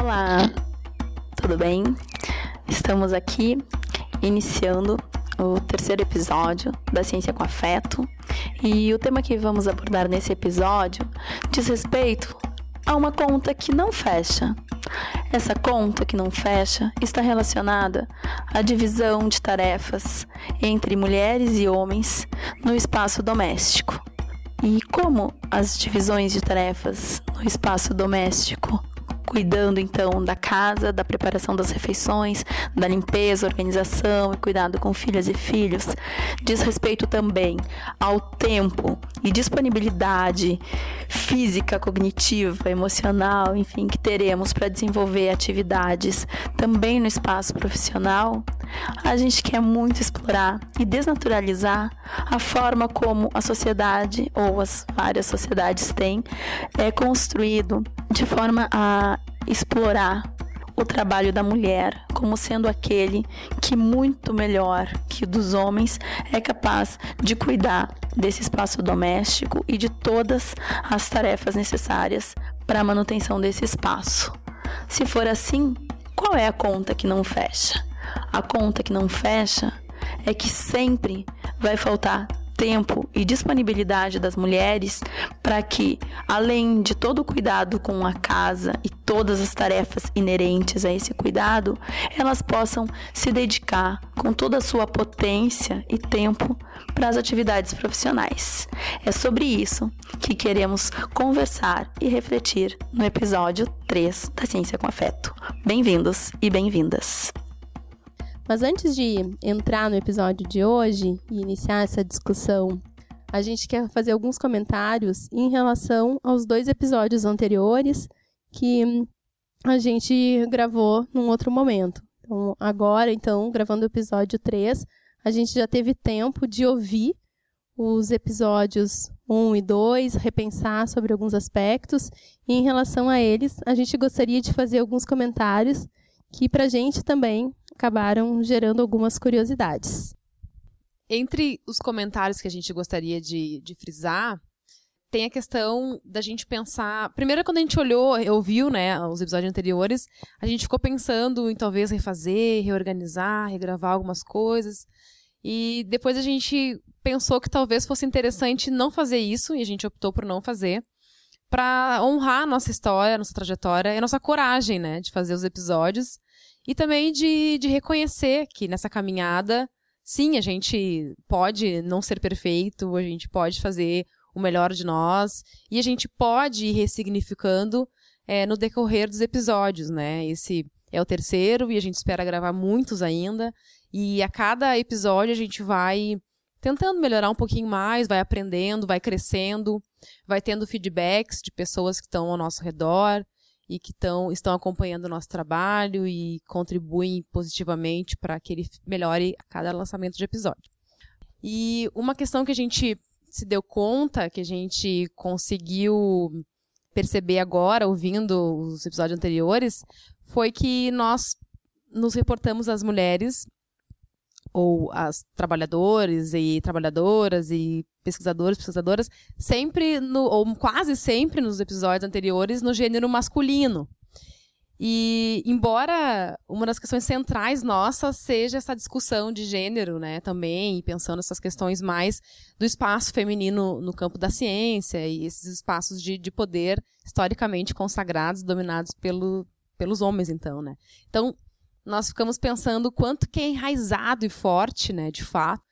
Olá, tudo bem? Estamos aqui iniciando o terceiro episódio da Ciência com Afeto e o tema que vamos abordar nesse episódio diz respeito a uma conta que não fecha. Essa conta que não fecha está relacionada à divisão de tarefas entre mulheres e homens no espaço doméstico. E como as divisões de tarefas no espaço doméstico cuidando então da casa, da preparação das refeições, da limpeza, organização e cuidado com filhas e filhos. Diz respeito também ao tempo e disponibilidade física, cognitiva, emocional, enfim, que teremos para desenvolver atividades também no espaço profissional. A gente quer muito explorar e desnaturalizar a forma como a sociedade ou as várias sociedades têm é construído de forma a explorar o trabalho da mulher como sendo aquele que muito melhor que o dos homens é capaz de cuidar desse espaço doméstico e de todas as tarefas necessárias para a manutenção desse espaço. Se for assim, qual é a conta que não fecha? A conta que não fecha é que sempre vai faltar tempo e disponibilidade das mulheres para que, além de todo o cuidado com a casa e todas as tarefas inerentes a esse cuidado, elas possam se dedicar com toda a sua potência e tempo para as atividades profissionais. É sobre isso que queremos conversar e refletir no episódio 3 da Ciência com Afeto. Bem-vindos e bem-vindas! Mas antes de entrar no episódio de hoje e iniciar essa discussão, a gente quer fazer alguns comentários em relação aos dois episódios anteriores que a gente gravou num outro momento. Então, agora, então, gravando o episódio 3, a gente já teve tempo de ouvir os episódios 1 e 2, repensar sobre alguns aspectos, e em relação a eles, a gente gostaria de fazer alguns comentários que para a gente também acabaram gerando algumas curiosidades. Entre os comentários que a gente gostaria de, de frisar, tem a questão da gente pensar. Primeiro, quando a gente olhou, ouviu, né, os episódios anteriores, a gente ficou pensando em talvez refazer, reorganizar, regravar algumas coisas. E depois a gente pensou que talvez fosse interessante não fazer isso, e a gente optou por não fazer, para honrar a nossa história, a nossa trajetória e a nossa coragem, né, de fazer os episódios e também de, de reconhecer que nessa caminhada, sim, a gente pode não ser perfeito, a gente pode fazer o melhor de nós e a gente pode ir ressignificando é, no decorrer dos episódios, né? Esse é o terceiro e a gente espera gravar muitos ainda. E a cada episódio a gente vai tentando melhorar um pouquinho mais, vai aprendendo, vai crescendo, vai tendo feedbacks de pessoas que estão ao nosso redor e que tão, estão acompanhando o nosso trabalho e contribuem positivamente para que ele melhore a cada lançamento de episódio. E uma questão que a gente se deu conta, que a gente conseguiu perceber agora, ouvindo os episódios anteriores, foi que nós nos reportamos às mulheres ou as trabalhadores e trabalhadoras e pesquisadores, pesquisadoras, sempre no, ou quase sempre nos episódios anteriores no gênero masculino. E embora uma das questões centrais nossas seja essa discussão de gênero, né, também, pensando essas questões mais do espaço feminino no campo da ciência e esses espaços de, de poder historicamente consagrados, dominados pelo, pelos homens, então, né. Então, nós ficamos pensando quanto que é enraizado e forte, né, de fato,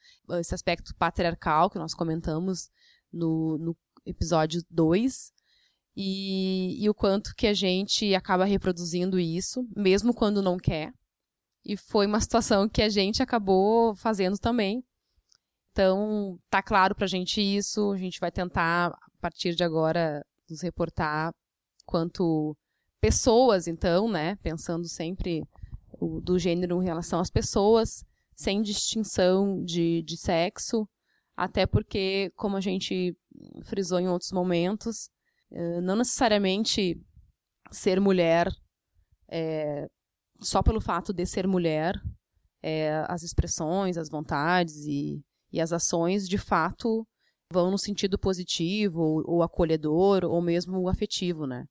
esse aspecto patriarcal que nós comentamos no, no episódio 2, e, e o quanto que a gente acaba reproduzindo isso, mesmo quando não quer. E foi uma situação que a gente acabou fazendo também. Então, tá claro pra gente isso, a gente vai tentar, a partir de agora, nos reportar quanto pessoas, então, né, pensando sempre o, do gênero em relação às pessoas, sem distinção de, de sexo, até porque, como a gente frisou em outros momentos, eh, não necessariamente ser mulher, é, só pelo fato de ser mulher, é, as expressões, as vontades e, e as ações, de fato, vão no sentido positivo, ou, ou acolhedor, ou mesmo afetivo, né?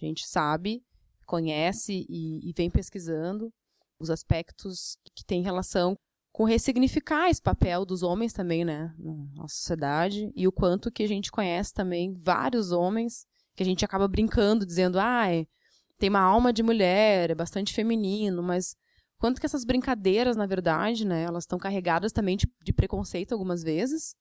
A gente sabe conhece e, e vem pesquisando os aspectos que têm relação com ressignificar esse papel dos homens também, né, na sociedade e o quanto que a gente conhece também vários homens que a gente acaba brincando dizendo, ah, tem uma alma de mulher, é bastante feminino, mas quanto que essas brincadeiras, na verdade, né, elas estão carregadas também de, de preconceito algumas vezes.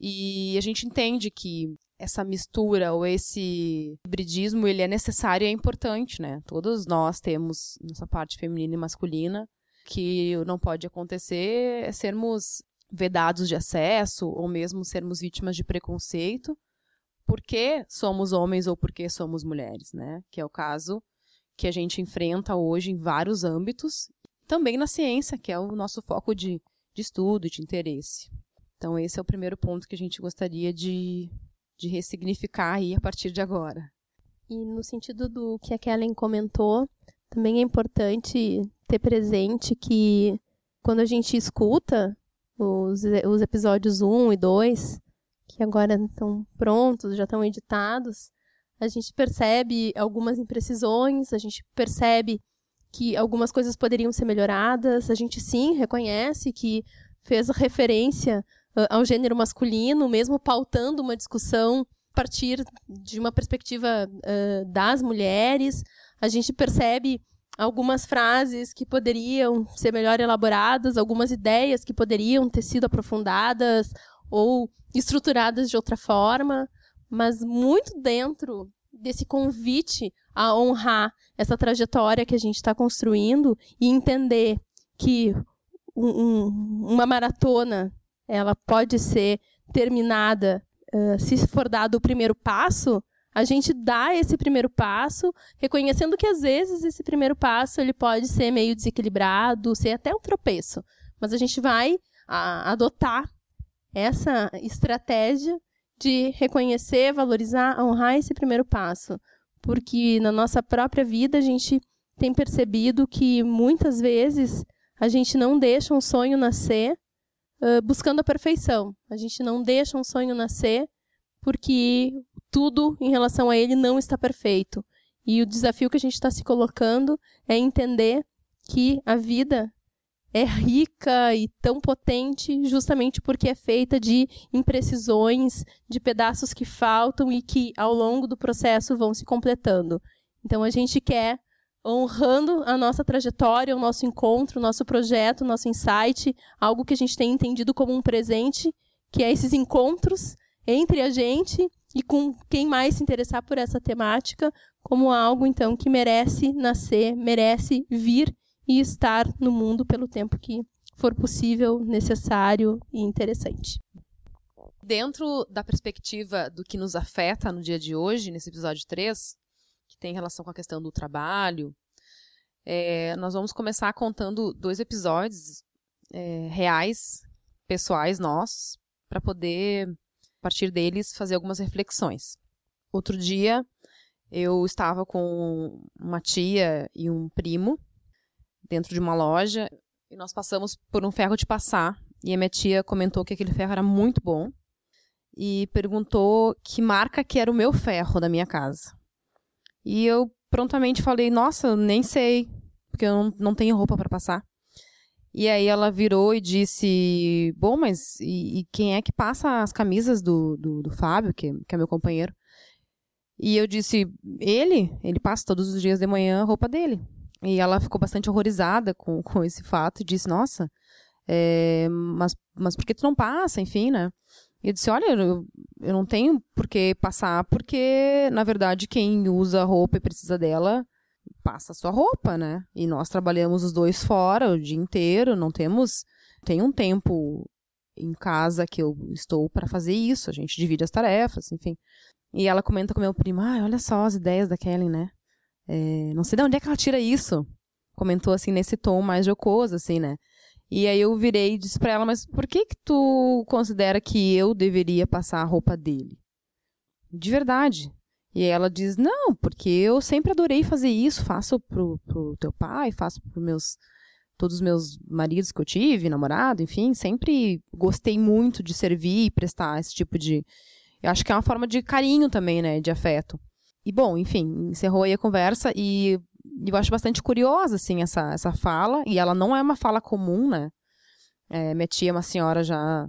E a gente entende que essa mistura ou esse hibridismo ele é necessário e é importante, né? Todos nós temos nossa parte feminina e masculina que não pode acontecer é sermos vedados de acesso ou mesmo sermos vítimas de preconceito porque somos homens ou porque somos mulheres, né? Que é o caso que a gente enfrenta hoje em vários âmbitos, também na ciência, que é o nosso foco de, de estudo, de interesse. Então, esse é o primeiro ponto que a gente gostaria de, de ressignificar aí a partir de agora. E no sentido do que a Kellen comentou, também é importante ter presente que quando a gente escuta os, os episódios 1 e 2, que agora estão prontos, já estão editados, a gente percebe algumas imprecisões, a gente percebe que algumas coisas poderiam ser melhoradas, a gente sim reconhece que fez referência ao gênero masculino, mesmo pautando uma discussão a partir de uma perspectiva uh, das mulheres. A gente percebe algumas frases que poderiam ser melhor elaboradas, algumas ideias que poderiam ter sido aprofundadas ou estruturadas de outra forma, mas muito dentro desse convite a honrar essa trajetória que a gente está construindo e entender que um, um, uma maratona ela pode ser terminada se for dado o primeiro passo a gente dá esse primeiro passo, reconhecendo que às vezes esse primeiro passo ele pode ser meio desequilibrado, ser até um tropeço, mas a gente vai adotar essa estratégia de reconhecer, valorizar, honrar esse primeiro passo, porque na nossa própria vida a gente tem percebido que muitas vezes a gente não deixa um sonho nascer buscando a perfeição. A gente não deixa um sonho nascer porque tudo em relação a ele não está perfeito. E o desafio que a gente está se colocando é entender que a vida é rica e tão potente justamente porque é feita de imprecisões, de pedaços que faltam e que ao longo do processo vão se completando. Então a gente quer honrando a nossa trajetória, o nosso encontro, o nosso projeto, o nosso insight, algo que a gente tem entendido como um presente, que é esses encontros entre a gente e com quem mais se interessar por essa temática, como algo então que merece nascer, merece vir e estar no mundo pelo tempo que for possível, necessário e interessante. Dentro da perspectiva do que nos afeta no dia de hoje, nesse episódio 3, que tem relação com a questão do trabalho, é, nós vamos começar contando dois episódios é, reais, pessoais nossos, para poder partir deles, fazer algumas reflexões. Outro dia, eu estava com uma tia e um primo dentro de uma loja e nós passamos por um ferro de passar. E a minha tia comentou que aquele ferro era muito bom e perguntou que marca que era o meu ferro da minha casa. E eu prontamente falei: Nossa, nem sei, porque eu não, não tenho roupa para passar. E aí ela virou e disse: Bom, mas e, e quem é que passa as camisas do, do, do Fábio, que, que é meu companheiro? E eu disse: Ele? Ele passa todos os dias de manhã a roupa dele. E ela ficou bastante horrorizada com, com esse fato e disse: Nossa, é, mas, mas por que tu não passa? Enfim, né? E eu disse: Olha, eu, eu não tenho por que passar, porque, na verdade, quem usa roupa e precisa dela passa a sua roupa, né? E nós trabalhamos os dois fora o dia inteiro, não temos. Tem um tempo em casa que eu estou para fazer isso, a gente divide as tarefas, enfim. E ela comenta com meu primo: ah, olha só as ideias da Kelly, né? É, não sei de onde é que ela tira isso. Comentou assim nesse tom mais jocoso, assim, né? E aí eu virei e disse pra ela, mas por que que tu considera que eu deveria passar a roupa dele? De verdade. E ela diz, não, porque eu sempre adorei fazer isso, faço pro, pro teu pai, faço pro meus todos os meus maridos que eu tive, namorado, enfim, sempre gostei muito de servir e prestar esse tipo de. Eu acho que é uma forma de carinho também, né? De afeto. E bom, enfim, encerrou aí a conversa e eu acho bastante curiosa, assim, essa, essa fala, e ela não é uma fala comum, né? É, minha tia é uma senhora já,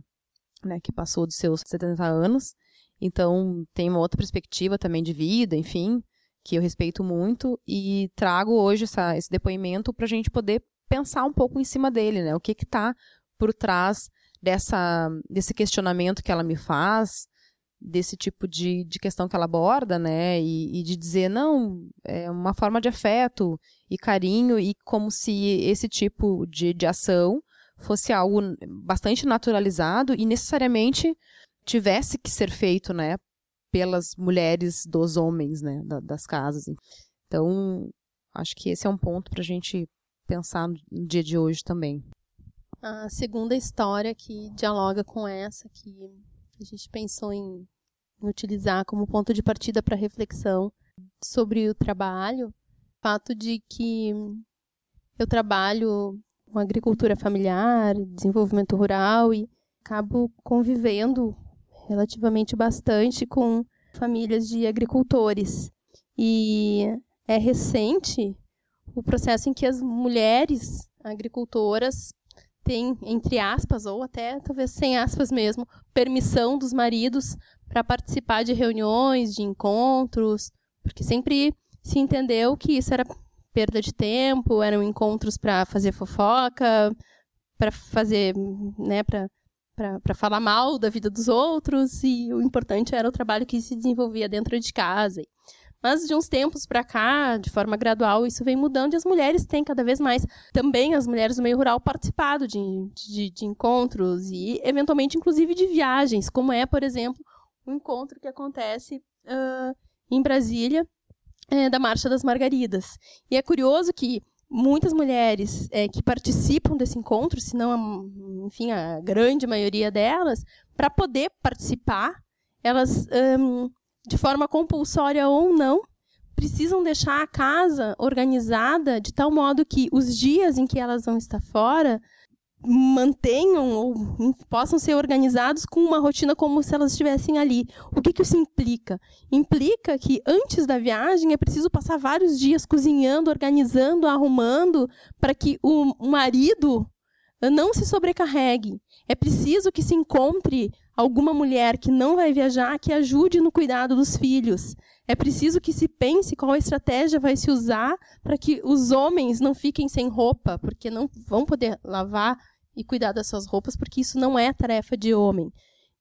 né, que passou dos seus 70 anos, então tem uma outra perspectiva também de vida, enfim, que eu respeito muito, e trago hoje essa, esse depoimento para a gente poder pensar um pouco em cima dele, né? O que que tá por trás dessa, desse questionamento que ela me faz, desse tipo de, de questão que ela aborda, né? E, e, de dizer, não, é uma forma de afeto e carinho, e como se esse tipo de, de ação fosse algo bastante naturalizado e necessariamente tivesse que ser feito, né? Pelas mulheres dos homens, né? Da, das casas. Então, acho que esse é um ponto para a gente pensar no dia de hoje também. A segunda história que dialoga com essa, que a gente pensou em, utilizar como ponto de partida para reflexão sobre o trabalho, o fato de que eu trabalho com agricultura familiar, desenvolvimento rural e acabo convivendo relativamente bastante com famílias de agricultores. E é recente o processo em que as mulheres agricultoras tem, entre aspas, ou até talvez sem aspas mesmo, permissão dos maridos para participar de reuniões, de encontros, porque sempre se entendeu que isso era perda de tempo, eram encontros para fazer fofoca, para fazer, né, para para falar mal da vida dos outros e o importante era o trabalho que se desenvolvia dentro de casa. Mas de uns tempos para cá, de forma gradual, isso vem mudando e as mulheres têm cada vez mais, também as mulheres do meio rural, participado de, de, de encontros e, eventualmente, inclusive de viagens, como é, por exemplo, o um encontro que acontece uh, em Brasília, é, da Marcha das Margaridas. E é curioso que muitas mulheres é, que participam desse encontro, se não, a, enfim, a grande maioria delas, para poder participar, elas um, de forma compulsória ou não, precisam deixar a casa organizada de tal modo que os dias em que elas vão estar fora mantenham ou possam ser organizados com uma rotina como se elas estivessem ali. O que, que isso implica? Implica que antes da viagem é preciso passar vários dias cozinhando, organizando, arrumando para que o marido não se sobrecarregue. É preciso que se encontre alguma mulher que não vai viajar que ajude no cuidado dos filhos. É preciso que se pense qual estratégia vai se usar para que os homens não fiquem sem roupa, porque não vão poder lavar e cuidar das suas roupas, porque isso não é tarefa de homem.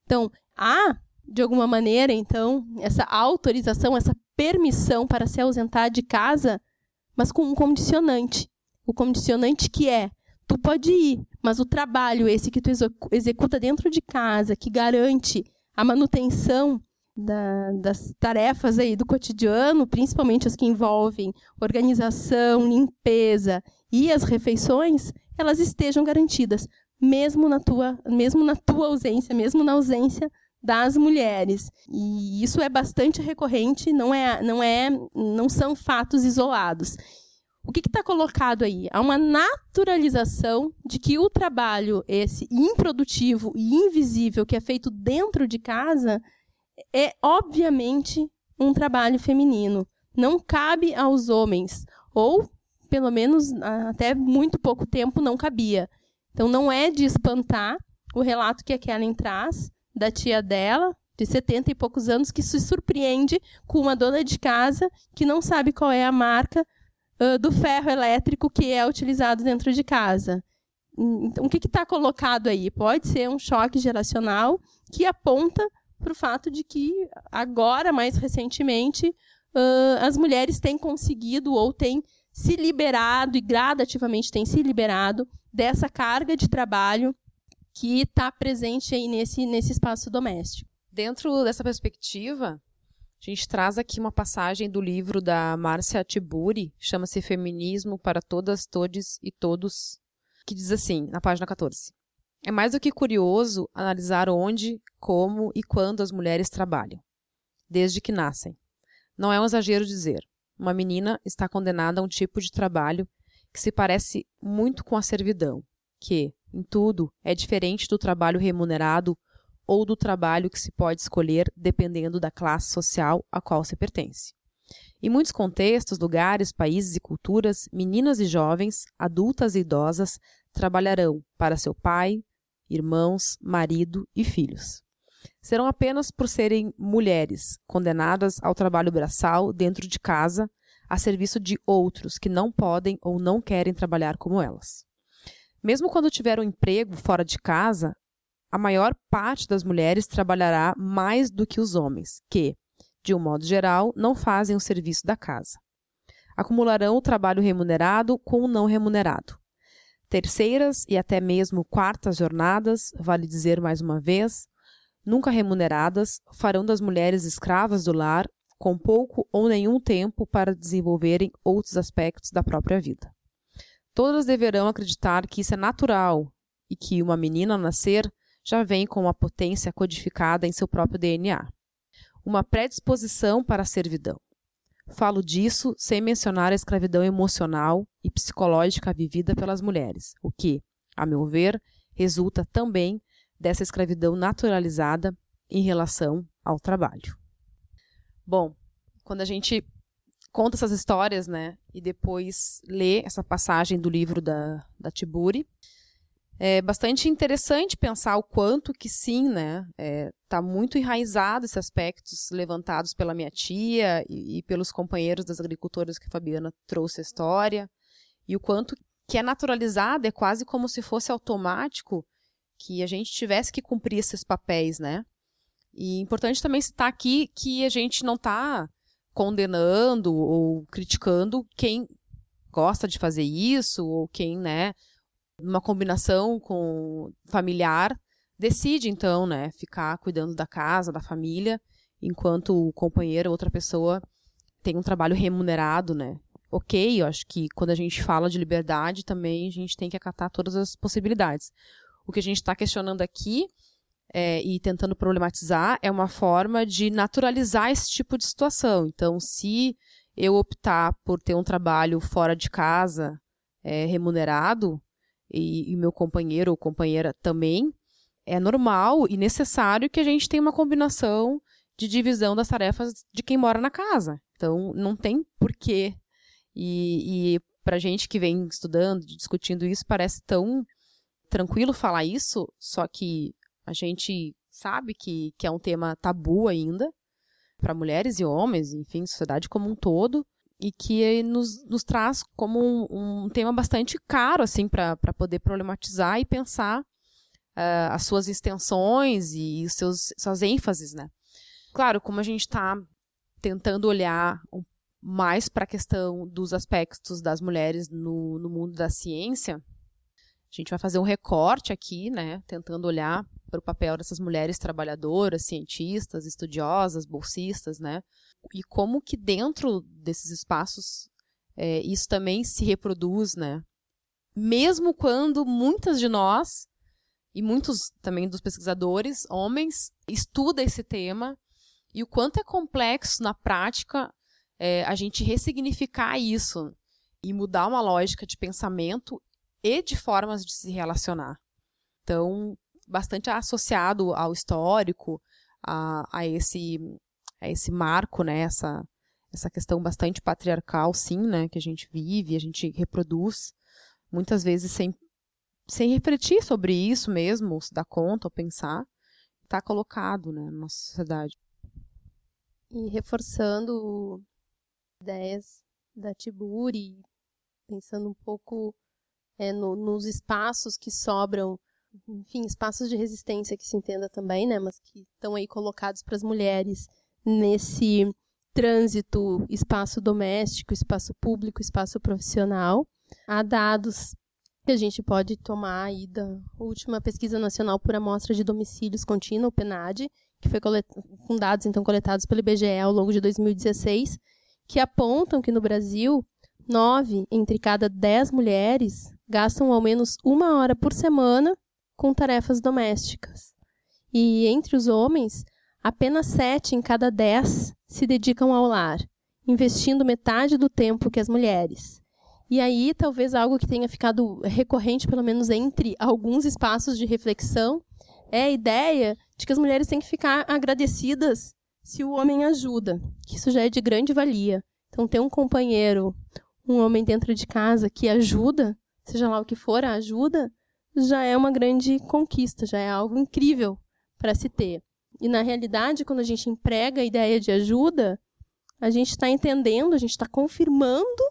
Então, há, de alguma maneira, então, essa autorização, essa permissão para se ausentar de casa, mas com um condicionante. O condicionante que é tu pode ir, mas o trabalho esse que tu executa dentro de casa, que garante a manutenção da, das tarefas aí do cotidiano, principalmente as que envolvem organização, limpeza e as refeições, elas estejam garantidas, mesmo na tua, mesmo na tua ausência, mesmo na ausência das mulheres. E isso é bastante recorrente, não é, não é, não são fatos isolados. O que está colocado aí? Há uma naturalização de que o trabalho, esse improdutivo e invisível que é feito dentro de casa, é obviamente um trabalho feminino. Não cabe aos homens, ou pelo menos até muito pouco tempo não cabia. Então não é de espantar o relato que a Kellen traz da tia dela, de 70 e poucos anos, que se surpreende com uma dona de casa que não sabe qual é a marca uh, do ferro elétrico que é utilizado dentro de casa. Então, o que está colocado aí? Pode ser um choque geracional que aponta para o fato de que, agora, mais recentemente, uh, as mulheres têm conseguido ou têm se liberado e gradativamente têm se liberado dessa carga de trabalho que está presente aí nesse, nesse espaço doméstico. Dentro dessa perspectiva, a gente traz aqui uma passagem do livro da Márcia Tiburi, chama-se Feminismo para Todas, Todes e Todos, que diz assim, na página 14. É mais do que curioso analisar onde, como e quando as mulheres trabalham, desde que nascem. Não é um exagero dizer. Uma menina está condenada a um tipo de trabalho que se parece muito com a servidão, que, em tudo, é diferente do trabalho remunerado ou do trabalho que se pode escolher dependendo da classe social a qual se pertence. Em muitos contextos, lugares, países e culturas, meninas e jovens, adultas e idosas, trabalharão para seu pai, irmãos, marido e filhos. Serão apenas por serem mulheres, condenadas ao trabalho braçal dentro de casa, a serviço de outros que não podem ou não querem trabalhar como elas. Mesmo quando tiver um emprego fora de casa, a maior parte das mulheres trabalhará mais do que os homens, que, de um modo geral, não fazem o serviço da casa. Acumularão o trabalho remunerado com o não remunerado. Terceiras e até mesmo quartas jornadas, vale dizer mais uma vez, nunca remuneradas, farão das mulheres escravas do lar com pouco ou nenhum tempo para desenvolverem outros aspectos da própria vida. Todas deverão acreditar que isso é natural e que uma menina ao nascer já vem com uma potência codificada em seu próprio DNA. Uma predisposição para a servidão. Falo disso sem mencionar a escravidão emocional e psicológica vivida pelas mulheres, o que, a meu ver, resulta também dessa escravidão naturalizada em relação ao trabalho. Bom, quando a gente conta essas histórias, né, e depois lê essa passagem do livro da, da Tiburi, é bastante interessante pensar o quanto que sim, né, é, tá muito enraizado esses aspectos levantados pela minha tia e, e pelos companheiros das agricultoras que a Fabiana trouxe a história, e o quanto que é naturalizado, é quase como se fosse automático que a gente tivesse que cumprir esses papéis, né? E importante também citar aqui que a gente não está condenando ou criticando quem gosta de fazer isso ou quem, né, numa combinação com familiar, decide então, né, ficar cuidando da casa, da família, enquanto o companheiro, outra pessoa tem um trabalho remunerado, né? Ok, eu acho que quando a gente fala de liberdade também a gente tem que acatar todas as possibilidades. O que a gente está questionando aqui é, e tentando problematizar é uma forma de naturalizar esse tipo de situação. Então, se eu optar por ter um trabalho fora de casa, é, remunerado, e, meu companheiro ou companheira também, é normal e necessário que a gente tenha uma combinação de divisão das tarefas de quem mora na casa. Então, não tem porquê. E, e para gente que vem estudando, discutindo isso, parece tão tranquilo falar isso, só que a gente sabe que, que é um tema tabu ainda para mulheres e homens, enfim, sociedade como um todo, e que nos, nos traz como um, um tema bastante caro assim para poder problematizar e pensar uh, as suas extensões e os seus suas ênfases, né? Claro, como a gente está tentando olhar mais para a questão dos aspectos das mulheres no, no mundo da ciência, a gente vai fazer um recorte aqui, né, tentando olhar para o papel dessas mulheres trabalhadoras, cientistas, estudiosas, bolsistas, né, e como que dentro desses espaços é, isso também se reproduz, né, mesmo quando muitas de nós e muitos também dos pesquisadores, homens, estudam esse tema e o quanto é complexo na prática é, a gente ressignificar isso e mudar uma lógica de pensamento e de formas de se relacionar. Então, bastante associado ao histórico, a, a esse a esse marco, né, essa, essa questão bastante patriarcal, sim, né, que a gente vive, a gente reproduz, muitas vezes sem, sem refletir sobre isso mesmo, se dar conta ou pensar, está colocado, né, na nossa sociedade. E reforçando ideias da Tiburi, pensando um pouco é, no, nos espaços que sobram, enfim, espaços de resistência que se entenda também, né, mas que estão aí colocados para as mulheres nesse trânsito espaço doméstico, espaço público, espaço profissional. Há dados que a gente pode tomar aí da última pesquisa nacional por amostra de domicílios contínua, o PNAD, que foi fundados então coletados pelo IBGE ao longo de 2016, que apontam que no Brasil nove entre cada dez mulheres gastam ao menos uma hora por semana com tarefas domésticas. E entre os homens, apenas sete em cada dez se dedicam ao lar, investindo metade do tempo que as mulheres. E aí, talvez algo que tenha ficado recorrente, pelo menos entre alguns espaços de reflexão, é a ideia de que as mulheres têm que ficar agradecidas se o homem ajuda, que isso já é de grande valia. Então, ter um companheiro, um homem dentro de casa que ajuda, seja lá o que for, a ajuda, já é uma grande conquista, já é algo incrível para se ter. E na realidade, quando a gente emprega a ideia de ajuda, a gente está entendendo, a gente está confirmando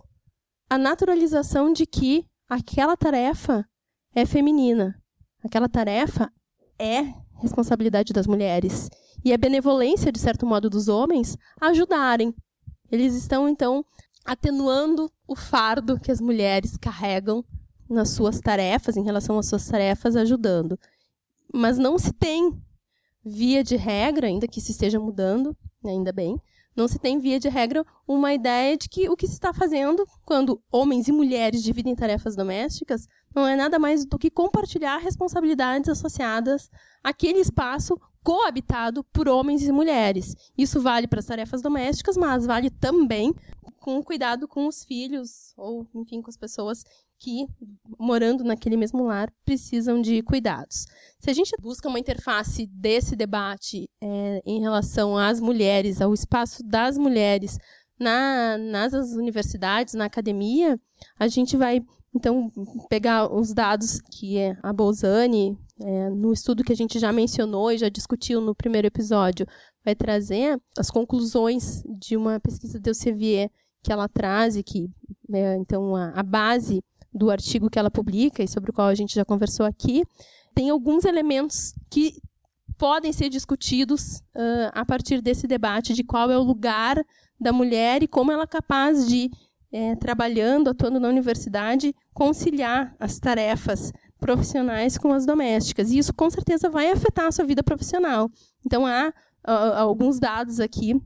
a naturalização de que aquela tarefa é feminina. Aquela tarefa é responsabilidade das mulheres. E é benevolência, de certo modo, dos homens ajudarem. Eles estão, então, atenuando o fardo que as mulheres carregam nas suas tarefas, em relação às suas tarefas, ajudando. Mas não se tem via de regra, ainda que se esteja mudando, ainda bem, não se tem via de regra uma ideia de que o que se está fazendo quando homens e mulheres dividem tarefas domésticas não é nada mais do que compartilhar responsabilidades associadas àquele espaço coabitado por homens e mulheres. Isso vale para as tarefas domésticas, mas vale também com cuidado com os filhos ou, enfim, com as pessoas que, morando naquele mesmo lar, precisam de cuidados. Se a gente busca uma interface desse debate é, em relação às mulheres, ao espaço das mulheres na, nas universidades, na academia, a gente vai então, pegar os dados que é a Bolzani, é, no estudo que a gente já mencionou e já discutiu no primeiro episódio, vai trazer as conclusões de uma pesquisa de Elsevier que ela traz e que, é, então, a, a base do artigo que ela publica e sobre o qual a gente já conversou aqui, tem alguns elementos que podem ser discutidos uh, a partir desse debate de qual é o lugar da mulher e como ela é capaz de, é, trabalhando, atuando na universidade, conciliar as tarefas profissionais com as domésticas. E isso, com certeza, vai afetar a sua vida profissional. Então, há uh, alguns dados aqui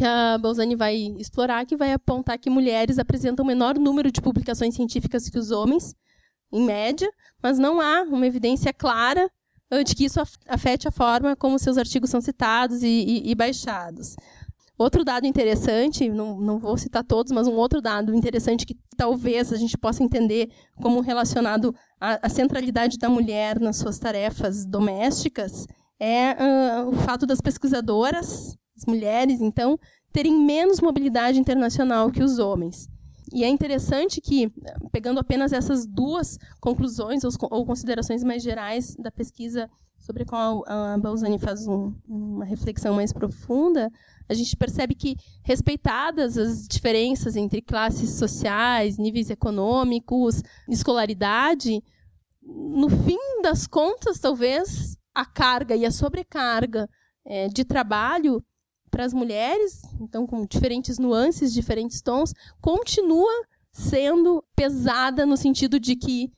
que a Bolzani vai explorar, que vai apontar que mulheres apresentam menor número de publicações científicas que os homens, em média, mas não há uma evidência clara de que isso afete a forma como seus artigos são citados e, e, e baixados. Outro dado interessante, não, não vou citar todos, mas um outro dado interessante que talvez a gente possa entender como relacionado à, à centralidade da mulher nas suas tarefas domésticas é uh, o fato das pesquisadoras as mulheres, então, terem menos mobilidade internacional que os homens. E é interessante que, pegando apenas essas duas conclusões ou, considerações mais gerais da pesquisa sobre a qual a Balzani faz um, uma reflexão mais profunda, a gente percebe que, respeitadas as diferenças entre classes sociais, níveis econômicos, escolaridade, no fim das contas, talvez a carga e a sobrecarga é, de trabalho para as mulheres, então com diferentes nuances, diferentes tons, continua sendo pesada no sentido de que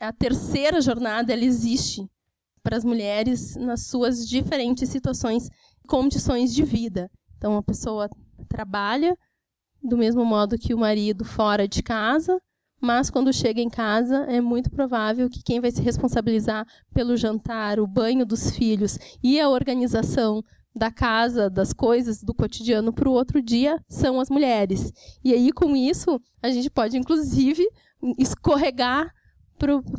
a terceira jornada ela existe para as mulheres nas suas diferentes situações, condições de vida. Então a pessoa trabalha do mesmo modo que o marido fora de casa, mas quando chega em casa é muito provável que quem vai se responsabilizar pelo jantar, o banho dos filhos e a organização da casa, das coisas, do cotidiano para o outro dia são as mulheres. E aí, com isso, a gente pode, inclusive, escorregar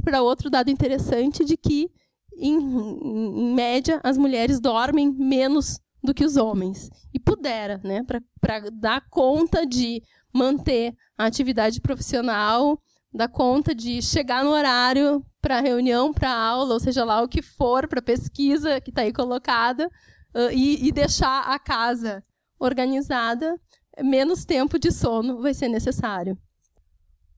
para outro dado interessante de que, em, em, média, as mulheres dormem menos do que os homens. E pudera, né, para dar conta de manter a atividade profissional, dar conta de chegar no horário para reunião, para aula, ou seja lá o que for, para pesquisa que está aí colocada, uh, e, e deixar a casa organizada, menos tempo de sono vai ser necessário.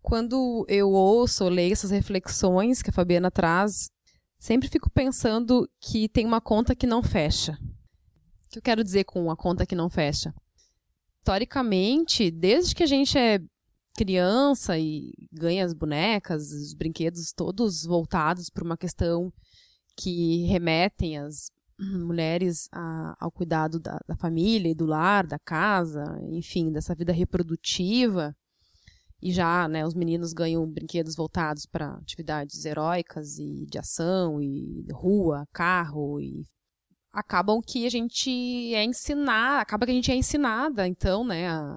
Quando eu ouço ou leio essas reflexões que a Fabiana traz, sempre fico pensando que tem uma conta que não fecha. O que eu quero dizer com a conta que não fecha? Historicamente, desde que a gente é criança e ganha as bonecas, os brinquedos todos voltados para uma questão que remetem às mulheres a, ao cuidado da, da, família e do lar, da casa, enfim, dessa vida reprodutiva. E já, né, os meninos ganham brinquedos voltados para atividades heróicas e de ação e rua, carro e acabam que a gente é ensinar, acaba que a gente é ensinada, então, né, a,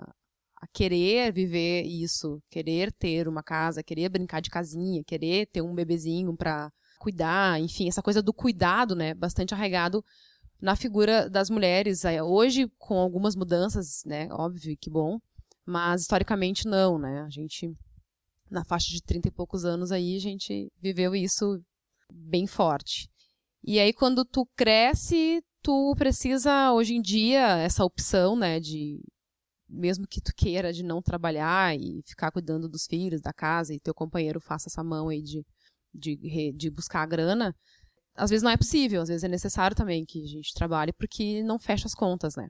a querer viver isso, querer ter uma casa, querer brincar de casinha, querer ter um bebezinho para cuidar, enfim, essa coisa do cuidado, né, bastante arraigado na figura das mulheres. Hoje, com algumas mudanças, né? Óbvio, que bom. Mas historicamente não, né? A gente, na faixa de 30 e poucos anos aí, a gente viveu isso bem forte. E aí, quando tu cresce, tu precisa, hoje em dia, essa opção, né, de mesmo que tu queira de não trabalhar e ficar cuidando dos filhos, da casa, e teu companheiro faça essa mão aí de, de, de buscar a grana, às vezes não é possível, às vezes é necessário também que a gente trabalhe, porque não fecha as contas, né?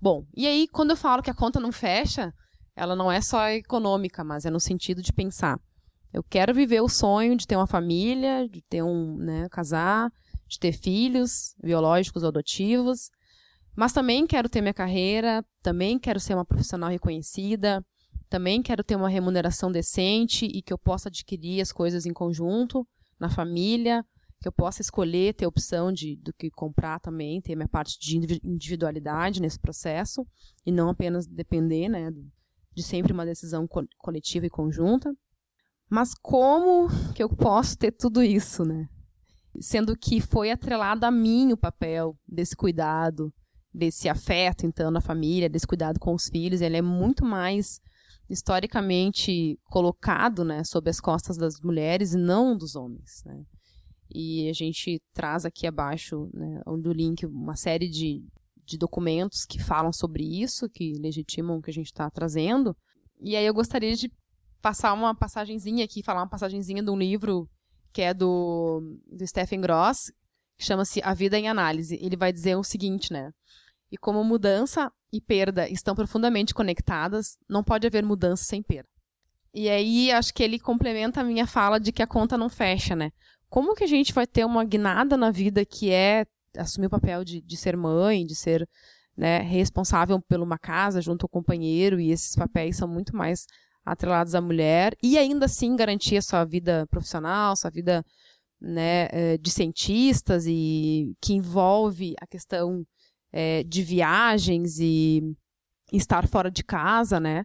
Bom, e aí quando eu falo que a conta não fecha, ela não é só econômica, mas é no sentido de pensar. Eu quero viver o sonho de ter uma família, de ter um, né, casar, de ter filhos biológicos ou adotivos, mas também quero ter minha carreira, também quero ser uma profissional reconhecida, também quero ter uma remuneração decente e que eu possa adquirir as coisas em conjunto, na família, que eu possa escolher, ter opção de, do que comprar também, ter minha parte de individualidade nesse processo e não apenas depender né, de sempre uma decisão coletiva e conjunta. Mas como que eu posso ter tudo isso, né? Sendo que foi atrelado a mim o papel desse cuidado, desse afeto, então, na família, desse cuidado com os filhos, ele é muito mais historicamente colocado, né, sob as costas das mulheres e não dos homens, né? E a gente traz aqui abaixo, né, do link, uma série de, de documentos que falam sobre isso, que legitimam o que a gente está trazendo. E aí eu gostaria de passar uma passagenzinha aqui, falar uma passagenzinha de um livro que é do, do Stephen Gross, que chama-se A Vida em Análise. Ele vai dizer o seguinte, né? E como mudança e perda estão profundamente conectadas, não pode haver mudança sem perda. E aí acho que ele complementa a minha fala de que a conta não fecha, né? Como que a gente vai ter uma guinada na vida que é assumir o papel de, de ser mãe, de ser né, responsável por uma casa junto ao companheiro, e esses papéis são muito mais atrelados à mulher, e ainda assim garantir a sua vida profissional, sua vida né, eh, de cientistas, e que envolve a questão é, de viagens e estar fora de casa, né?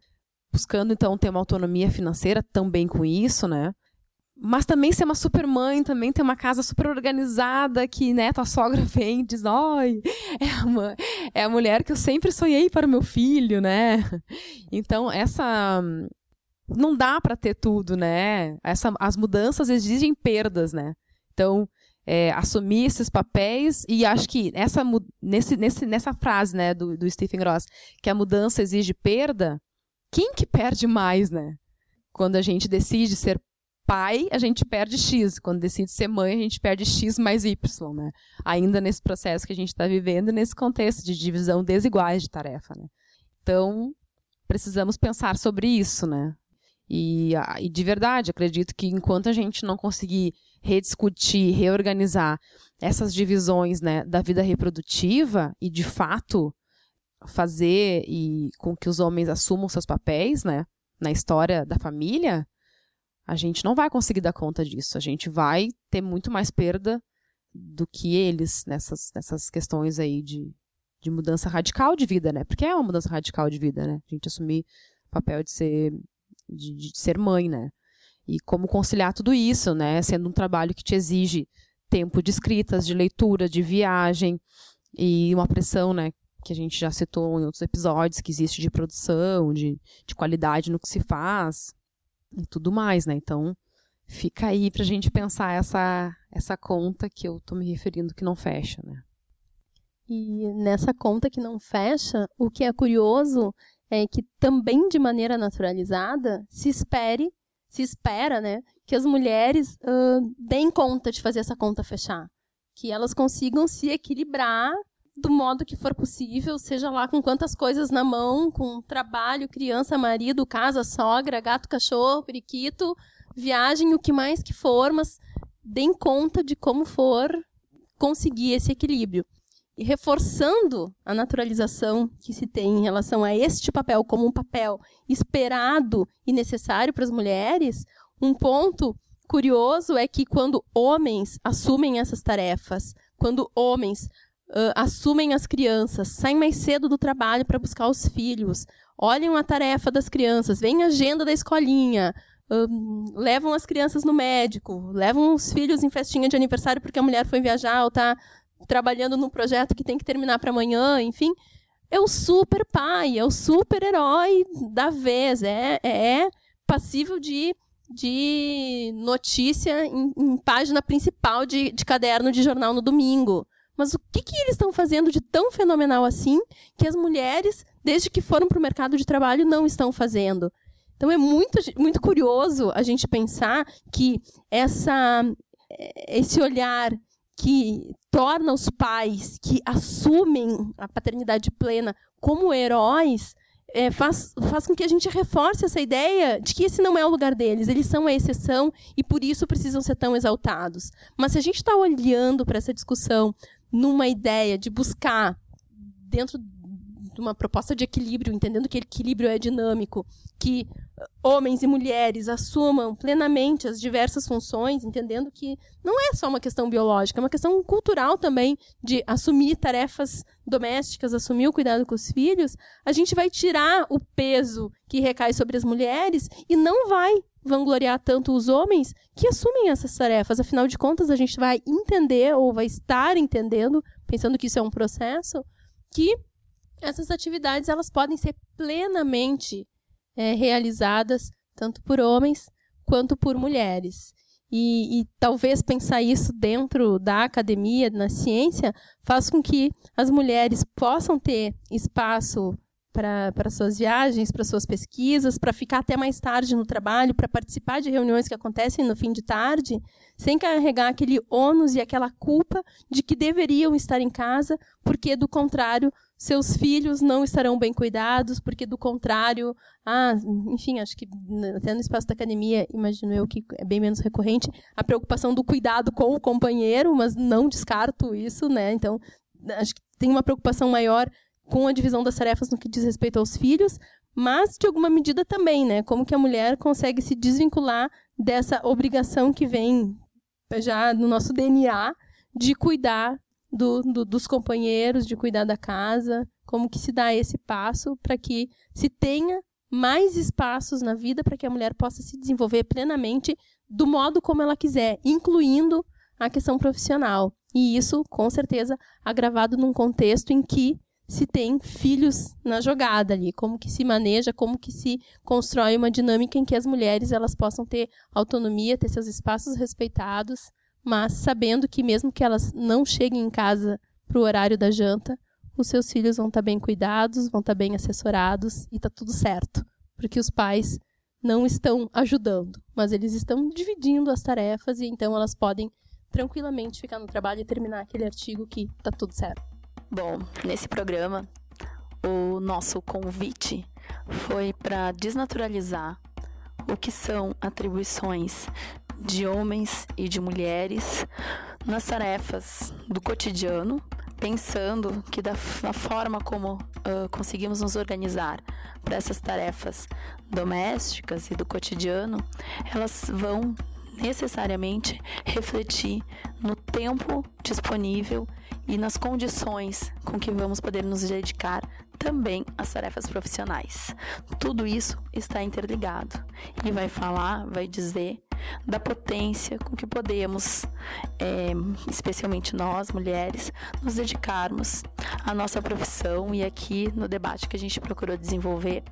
Buscando, então, ter uma autonomia financeira também com isso, né? Mas também ser uma super mãe, também ter uma casa super organizada, que, né, tua sogra vem e diz, oi, é a, é a mulher que eu sempre sonhei para o meu filho, né? Então, essa... Não dá para ter tudo, né? Essa, as mudanças exigem perdas, né? Então, é, assumir esses papéis e acho que essa, nesse, nesse, nessa frase né, do, do Stephen Gross, que a mudança exige perda, quem que perde mais, né? Quando a gente decide ser pai, a gente perde X. Quando decide ser mãe, a gente perde X mais Y, né? Ainda nesse processo que a gente está vivendo, nesse contexto de divisão desiguais de tarefa, né? Então, precisamos pensar sobre isso, né? E, e de verdade, acredito que enquanto a gente não conseguir rediscutir, reorganizar essas divisões né, da vida reprodutiva e, de fato, fazer e com que os homens assumam seus papéis né, na história da família, a gente não vai conseguir dar conta disso. A gente vai ter muito mais perda do que eles nessas, nessas questões aí de, de mudança radical de vida, né? Porque é uma mudança radical de vida, né? A gente assumir o papel de ser, de, de ser mãe, né? E como conciliar tudo isso, né? Sendo um trabalho que te exige tempo de escritas, de leitura, de viagem e uma pressão, né? Que a gente já citou em outros episódios, que existe de produção, de, de qualidade no que se faz e tudo mais, né? Então, fica aí pra gente pensar essa, essa conta que eu tô me referindo que não fecha, né? E nessa conta que não fecha, o que é curioso é que também de maneira naturalizada se espere se espera, né, que as mulheres uh, deem conta de fazer essa conta fechar, que elas consigam se equilibrar do modo que for possível, seja lá com quantas coisas na mão, com trabalho, criança, marido, casa, sogra, gato, cachorro, periquito, viagem, o que mais que for, mas deem conta de como for conseguir esse equilíbrio. E reforçando a naturalização que se tem em relação a este papel como um papel esperado e necessário para as mulheres, um ponto curioso é que quando homens assumem essas tarefas, quando homens uh, assumem as crianças, saem mais cedo do trabalho para buscar os filhos, olham a tarefa das crianças, veem a agenda da escolinha, levam as crianças no médico, levam os filhos em festinha de aniversário porque a mulher foi viajar ou está trabalhando num projeto que tem que terminar para amanhã, enfim. É o super pai, é o super herói da vez, é, é passível de, de notícia em, em página principal de, de caderno de jornal no domingo. Mas o que, que eles estão fazendo de tão fenomenal assim que as mulheres, desde que foram para o mercado de trabalho, não estão fazendo? Então é muito, muito curioso a gente pensar que essa, esse olhar que torna os pais que assumem a paternidade plena como heróis é, faz, faz com que a gente reforce essa ideia de que esse não é o lugar deles, eles são a exceção e por isso precisam ser tão exaltados. Mas se a gente está olhando para essa discussão numa ideia de buscar, dentro uma proposta de equilíbrio, entendendo que equilíbrio é dinâmico, que homens e mulheres assumam plenamente as diversas funções, entendendo que não é só uma questão biológica, é uma questão cultural também de assumir tarefas domésticas, assumir o cuidado com os filhos, a gente vai tirar o peso que recai sobre as mulheres e não vai vangloriar tanto os homens que assumem essas tarefas. Afinal de contas, a gente vai entender ou vai estar entendendo, pensando que isso é um processo, que essas atividades elas podem ser plenamente é, realizadas tanto por homens quanto por mulheres. E, e, talvez pensar isso dentro da academia, na ciência, faz com que as mulheres possam ter espaço para suas viagens, para suas pesquisas, para ficar até mais tarde no trabalho, para participar de reuniões que acontecem no fim de tarde, sem carregar aquele ônus e aquela culpa de que deveriam estar em casa, porque do contrário seus filhos não estarão bem cuidados, porque do contrário, ah, enfim, acho que até no espaço da academia, imagino eu que é bem menos recorrente, a preocupação do cuidado com o companheiro, mas não descarto isso, né? Então, acho que tem uma preocupação maior com a divisão das tarefas no que diz respeito aos filhos, mas de alguma medida também, né? Como que a mulher consegue se desvincular dessa obrigação que vem já no nosso DNA de cuidar do, do, dos companheiros, de cuidar da casa, como que se dá esse passo para que se tenha mais espaços na vida para que a mulher possa se desenvolver plenamente do modo como ela quiser, incluindo a questão profissional. E isso, com certeza, agravado num contexto em que se tem filhos na jogada ali, como que se maneja, como que se constrói uma dinâmica em que as mulheres elas possam ter autonomia, ter seus espaços respeitados, mas sabendo que mesmo que elas não cheguem em casa para o horário da janta, os seus filhos vão estar tá bem cuidados, vão estar tá bem assessorados e está tudo certo, porque os pais não estão ajudando, mas eles estão dividindo as tarefas e então elas podem tranquilamente ficar no trabalho e terminar aquele artigo que está tudo certo. Bom, nesse programa, o nosso convite foi para desnaturalizar o que são atribuições de homens e de mulheres nas tarefas do cotidiano, pensando que da, da forma como uh, conseguimos nos organizar para essas tarefas domésticas e do cotidiano, elas vão necessariamente refletir no tempo disponível e nas condições com que vamos poder nos dedicar também às tarefas profissionais. Tudo isso está interligado e vai falar, vai dizer da potência com que podemos, é, especialmente nós, mulheres, nos dedicarmos à nossa profissão e aqui no debate que a gente procurou desenvolver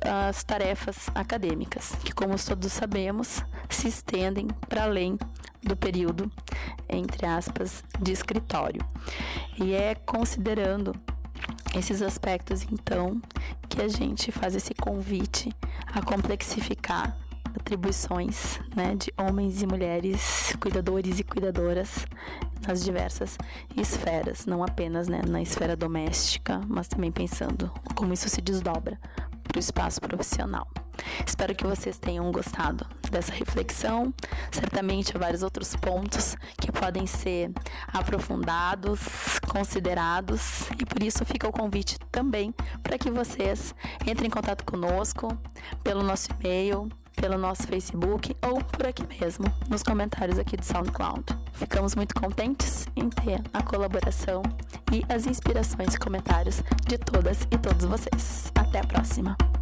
as tarefas acadêmicas, que, como todos sabemos, se estendem para além do período, entre aspas, de escritório. E é considerando esses aspectos, então, que a gente faz esse convite a complexificar atribuições né, de homens e mulheres, cuidadores e cuidadoras nas diversas esferas, não apenas né, na esfera doméstica, mas também pensando como isso se desdobra para o espaço profissional. Espero que vocês tenham gostado dessa reflexão. Certamente há vários outros pontos que podem ser aprofundados, considerados, e por isso fica o convite também para que vocês entrem em contato conosco pelo nosso e-mail, pelo nosso Facebook ou por aqui mesmo, nos comentários aqui do SoundCloud. Ficamos muito contentes em ter a colaboração e as inspirações e comentários de todas e todos vocês. Até a próxima!